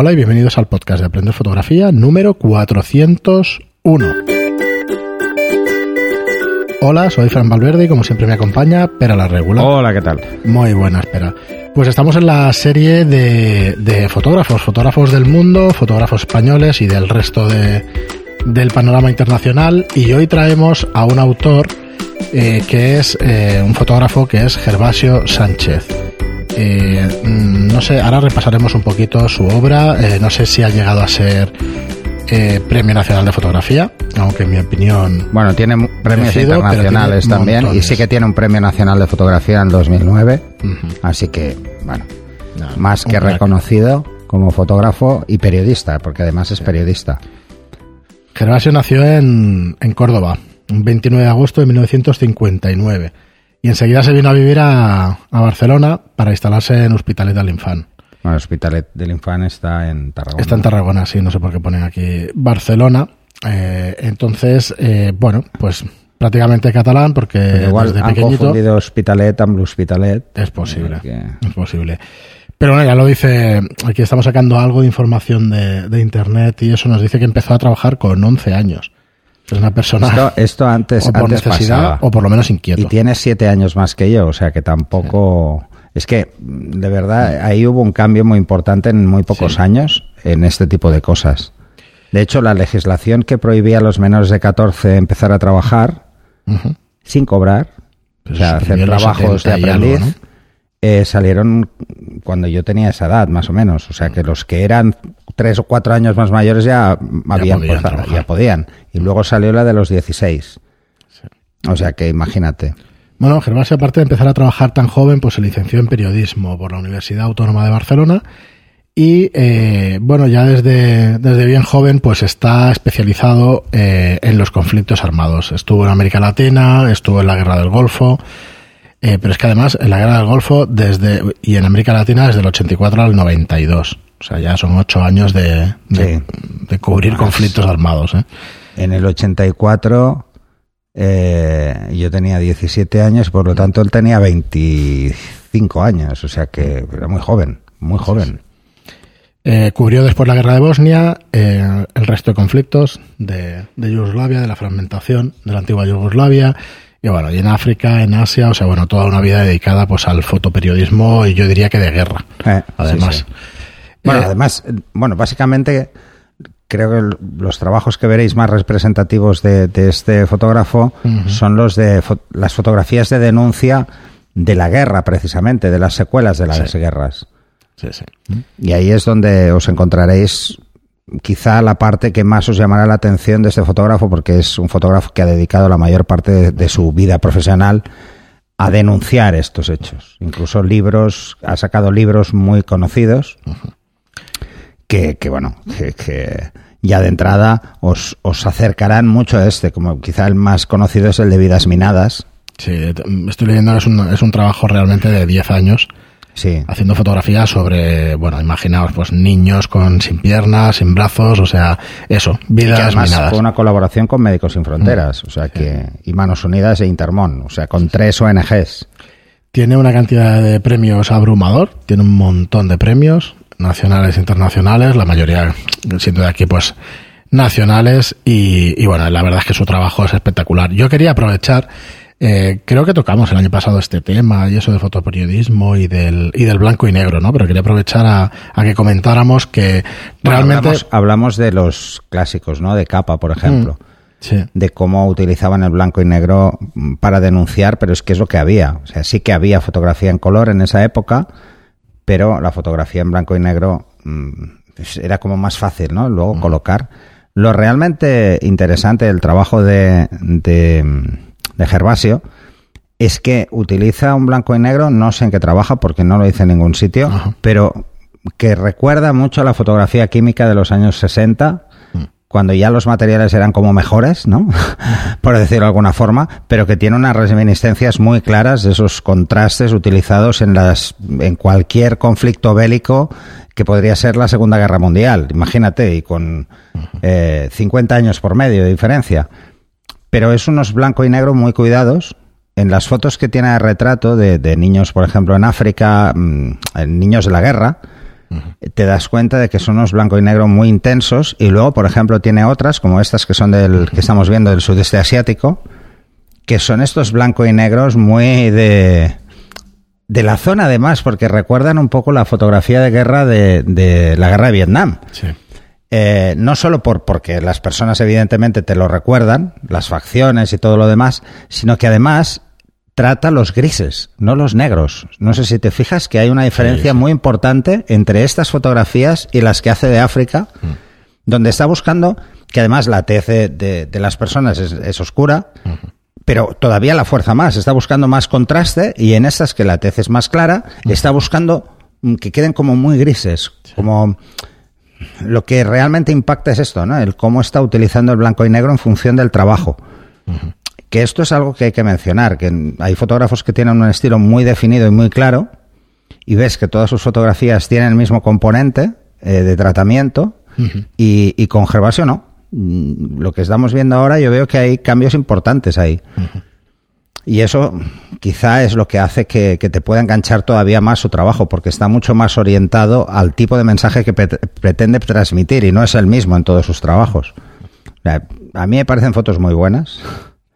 Hola y bienvenidos al podcast de Aprender Fotografía número 401. Hola, soy Fran Valverde y como siempre me acompaña Pera la Regular. Hola, ¿qué tal? Muy buena, espera. Pues estamos en la serie de, de fotógrafos, fotógrafos del mundo, fotógrafos españoles y del resto de, del panorama internacional y hoy traemos a un autor eh, que es eh, un fotógrafo que es Gervasio Sánchez. Eh, mm, no sé, ahora repasaremos un poquito su obra. Eh, no sé si ha llegado a ser eh, Premio Nacional de Fotografía, aunque en mi opinión. Bueno, tiene premios internacionales tiene también y sí que tiene un premio nacional de fotografía en 2009. Ujú. Así que, bueno, más que crack. reconocido como fotógrafo y periodista, porque además es periodista. Gervasio nació en, en Córdoba, un 29 de agosto de 1959. Y enseguida se vino a vivir a, a Barcelona para instalarse en Hospitalet del Infant. Bueno, Hospitalet del Infant está en Tarragona. Está en Tarragona, sí, no sé por qué ponen aquí Barcelona. Eh, entonces, eh, bueno, pues prácticamente catalán porque Pero igual desde han pequeñito confundido Hospitalet amb l'Hospitalet. es posible. Es posible. Pero bueno, ya lo dice, aquí estamos sacando algo de información de, de internet y eso nos dice que empezó a trabajar con 11 años. Es una persona Esto, esto antes, o por antes necesidad pasaba. o por lo menos inquieto. Y tiene siete años más que yo, o sea que tampoco... Es que, de verdad, ahí hubo un cambio muy importante en muy pocos Sí. años en este tipo de cosas. De hecho, la legislación que prohibía a los menores de 14 empezar a trabajar sin cobrar, Pero o sea, se hacer trabajos de 70 y algo, aprendiz, ¿no? Eh, salieron cuando yo tenía esa edad, más o menos. O sea, que los que eran tres o cuatro años más mayores ya, habían podían trabajar. ya podían. Y luego salió la de los 16. O sea, que imagínate. Bueno, Gervasio, aparte de empezar a trabajar tan joven, pues se licenció en periodismo por la Universidad Autónoma de Barcelona y, eh, bueno, ya desde, desde bien joven, pues está especializado eh, en los conflictos armados. Estuvo en América Latina, estuvo en la Guerra del Golfo, eh, pero es que además en la Guerra del Golfo desde y en América Latina desde el 84 al 92. O sea, ya son ocho años de, de, Sí. de cubrir conflictos armados. ¿eh? En el 84 eh, yo tenía 17 años, por lo tanto él tenía 25 años, o sea que era muy joven, muy joven. Eh, cubrió después la guerra de Bosnia, eh, el resto de conflictos de, de Yugoslavia, de la fragmentación de la antigua Yugoslavia, y bueno, y en África, en Asia, o sea, bueno, toda una vida dedicada pues al fotoperiodismo y yo diría que de guerra, Eh, además. sí, sí. Bueno, Eh, además, bueno, básicamente creo que los trabajos que veréis más representativos de, de este fotógrafo son los de fo- las fotografías de denuncia de la guerra, precisamente, de las secuelas de las Sí. guerras. Sí, sí. Y ahí es donde os encontraréis quizá la parte que más os llamará la atención de este fotógrafo, porque es un fotógrafo que ha dedicado la mayor parte de, su vida profesional a denunciar estos hechos. Incluso libros, ha sacado libros muy conocidos que, que, bueno, que, ya de entrada os, os acercarán mucho a este, como quizá el más conocido es el de Vidas Minadas. Sí, estoy leyendo es un, es un trabajo realmente de 10 años Sí, haciendo fotografías sobre, bueno, imaginaos, pues niños con sin piernas, sin brazos, o sea, eso, vidas minadas. fue una colaboración con Médicos Sin Fronteras, o sea que y Manos Unidas e Intermón, o sea, con tres ONGs. Tiene una cantidad de premios abrumador, tiene un montón de premios, nacionales e internacionales, la mayoría siendo de aquí pues nacionales y, y bueno, la verdad es que su trabajo es espectacular. Yo quería aprovechar, eh, creo que tocamos el año pasado este tema y eso de fotoperiodismo y del, y del blanco y negro, ¿no? Pero quería aprovechar a, a que comentáramos que Bueno, realmente... hablamos, hablamos de los clásicos, ¿no? De capa, por ejemplo. Sí. de cómo utilizaban el blanco y negro mm, para denunciar, pero es que es lo que había. O sea, sí que había fotografía en color en esa época, pero la fotografía en blanco y negro mm, era como más fácil, ¿no? Luego colocar. Lo realmente interesante del trabajo de, de, de Gervasio es que utiliza un blanco y negro, no sé en qué trabaja porque no lo dice en ningún sitio, Ajá. pero que recuerda mucho a la fotografía química de los años 60, cuando ya los materiales eran como mejores, ¿no? Por decirlo de alguna forma, pero que tiene unas reminiscencias muy claras de esos contrastes utilizados en las en cualquier conflicto bélico que podría ser la Segunda Guerra Mundial, imagínate, y con eh, 50 años por medio de diferencia. Pero es unos blanco y negro muy cuidados. En las fotos que tiene de retrato de, de niños, por ejemplo, en África, mm, niños de la guerra, te das cuenta de que son unos blanco y negro muy intensos y luego, por ejemplo, tiene otras como estas que son del que estamos viendo del sudeste asiático, que son estos blanco y negros muy de de la zona además, porque recuerdan un poco la fotografía de guerra de, de la guerra de Vietnam. Sí. Eh, no solo por porque las personas evidentemente te lo recuerdan, las facciones y todo lo demás, sino que además trata los grises, no los negros. No sé si te fijas que hay una diferencia Sí, sí. muy importante entre estas fotografías y las que hace de África, Mm. donde está buscando que además la tez de, de- de las personas es, es oscura, pero todavía la fuerza más. Está buscando más contraste y en estas que la tez es más clara, está buscando mm, que queden como muy grises, como lo que realmente impacta es esto, ¿no? El cómo está utilizando el blanco y negro en función del trabajo. Que esto es algo que hay que mencionar, que hay fotógrafos que tienen un estilo muy definido y muy claro, y ves que todas sus fotografías tienen el mismo componente eh, de tratamiento, y, y con Gervasio no. Mm, Lo que estamos viendo ahora, yo veo que hay cambios importantes ahí. Y eso quizá es lo que hace que, que te pueda enganchar todavía más su trabajo, porque está mucho más orientado al tipo de mensaje que pre- pretende transmitir y no es el mismo en todos sus trabajos. A mí me parecen fotos muy buenas.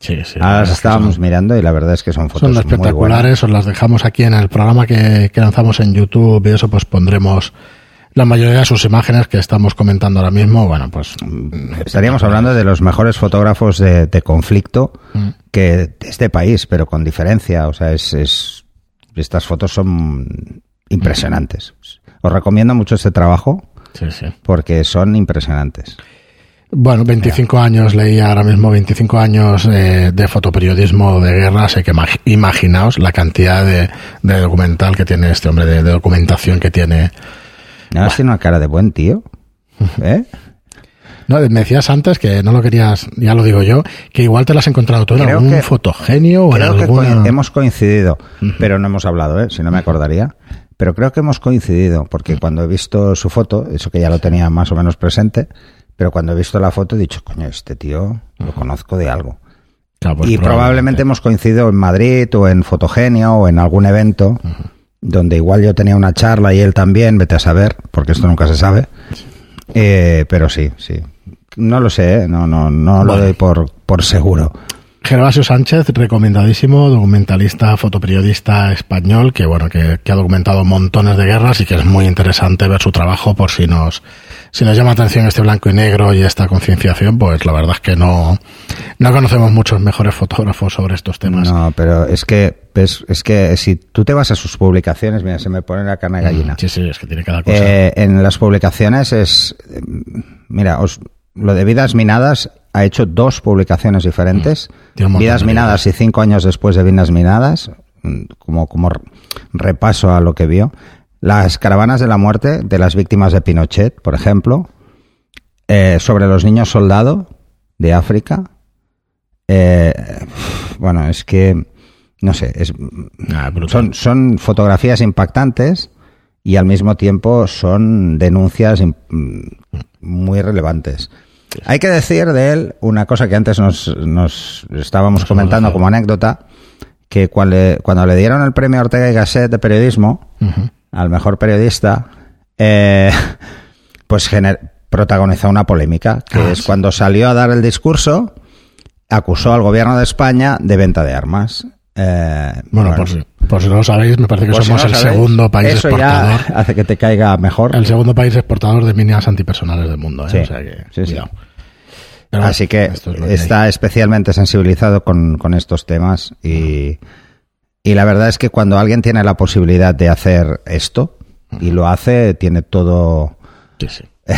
Sí, sí. Ahora las estábamos son- mirando y la verdad es que son fotos Son muy espectaculares, os las dejamos aquí en el programa que, que lanzamos en YouTube y eso pues pondremos la mayoría de sus imágenes que estamos comentando ahora mismo. Bueno, pues buenas. Estaríamos hablando de los mejores fotógrafos de, de conflicto Mm. que de este país, pero con diferencia. O sea, es, es- estas fotos son impresionantes. Os recomiendo mucho este trabajo sí, sí. porque son impresionantes. Bueno, 25 años, leía ahora mismo 25 años eh, de fotoperiodismo de guerra, así que imag- imaginaos la cantidad de, de documental que tiene este hombre, de, de documentación que tiene. ¿No tiene una cara de buen tío? ¿Eh? No, me decías antes que no lo querías, ya lo digo yo, que igual te lo has encontrado tú en Creo algún que- fotogenio o en que hemos coincidido, pero no hemos hablado, ¿eh? si no me acordaría. Pero creo que hemos coincidido, porque cuando he visto su foto, eso que ya lo tenía más o menos presente, pero cuando he visto la foto he dicho, coño, este tío lo conozco de algo. Claro, pues y probablemente hemos coincidido en Madrid o en Fotogenio o en algún evento donde igual yo tenía una charla y él también, vete a saber, porque esto nunca se sabe. Eh, pero sí, sí. No lo sé, ¿eh? no, no, no lo doy por, por seguro. Gervasio Sánchez, recomendadísimo, documentalista, fotoperiodista español, que bueno, que, que ha documentado montones de guerras y que es muy interesante ver su trabajo por si nos, si nos llama la atención este blanco y negro y esta concienciación, pues la verdad es que no, no conocemos muchos mejores fotógrafos sobre estos temas. No, pero es que, es, es que si tú te vas a sus publicaciones, mira, se me pone la carne de gallina. Sí, sí, es que tiene cada cosa. Eh, en las publicaciones es. Mira, os, lo de Vidas Minadas ha hecho dos publicaciones diferentes. Mm. Vidas Minadas y cinco años después de Vidas Minadas, mm, como, como repaso a lo que vio. Las caravanas de la muerte de las víctimas de Pinochet, por ejemplo. Eh, sobre los niños soldado de África. Eh, bueno, es que. No sé, es, Ah, son, son fotografías impactantes y al mismo tiempo son denuncias mm, muy relevantes. Hay que decir de él una cosa que antes nos, nos estábamos Nos comentando como anécdota, que cuando le, cuando le dieron el premio Ortega y Gasset de periodismo, al mejor periodista, eh, pues gener- protagonizó una polémica, que Ah, es sí. cuando salió a dar el discurso, acusó al gobierno de España de venta de armas. Eh, Bueno, por si, por si no lo sabéis, me parece que si somos no el sabéis, segundo país eso exportador. ya hace que te caiga mejor. El segundo país exportador de minas antipersonales del mundo, ¿eh? Sí, o sea que, sí, sí. cuidado. Pero Así que es está hay. especialmente sensibilizado con, con estos temas y, y la verdad es que cuando alguien tiene la posibilidad de hacer esto y lo hace, tiene todo, Sí, sí.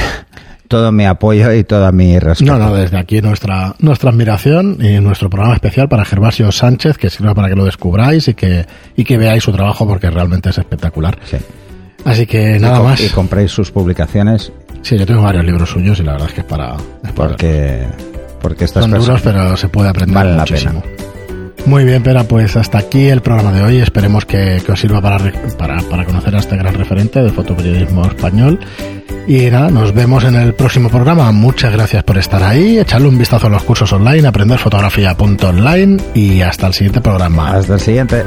todo mi apoyo y toda mi respeto. No, no, desde aquí nuestra, nuestra admiración y nuestro programa especial para Gervasio Sánchez, que sirva para que lo descubráis y que, y que veáis su trabajo porque realmente es espectacular. Sí. Así que nada más. Y compréis sus publicaciones Sí, yo tengo varios libros suyos y la verdad es que es para... es para- porque, porque estas son duros, pero se puede aprender Valen la muchísimo. Muy bien, Pera, pues hasta aquí el programa de hoy. Esperemos que, que os sirva para, para, para conocer a este gran referente del fotoperiodismo español. Y nada, nos vemos en el próximo programa. Muchas gracias por estar ahí. Echarle un vistazo a los cursos online, aprenderfotografía.online y hasta el siguiente programa. Hasta el siguiente.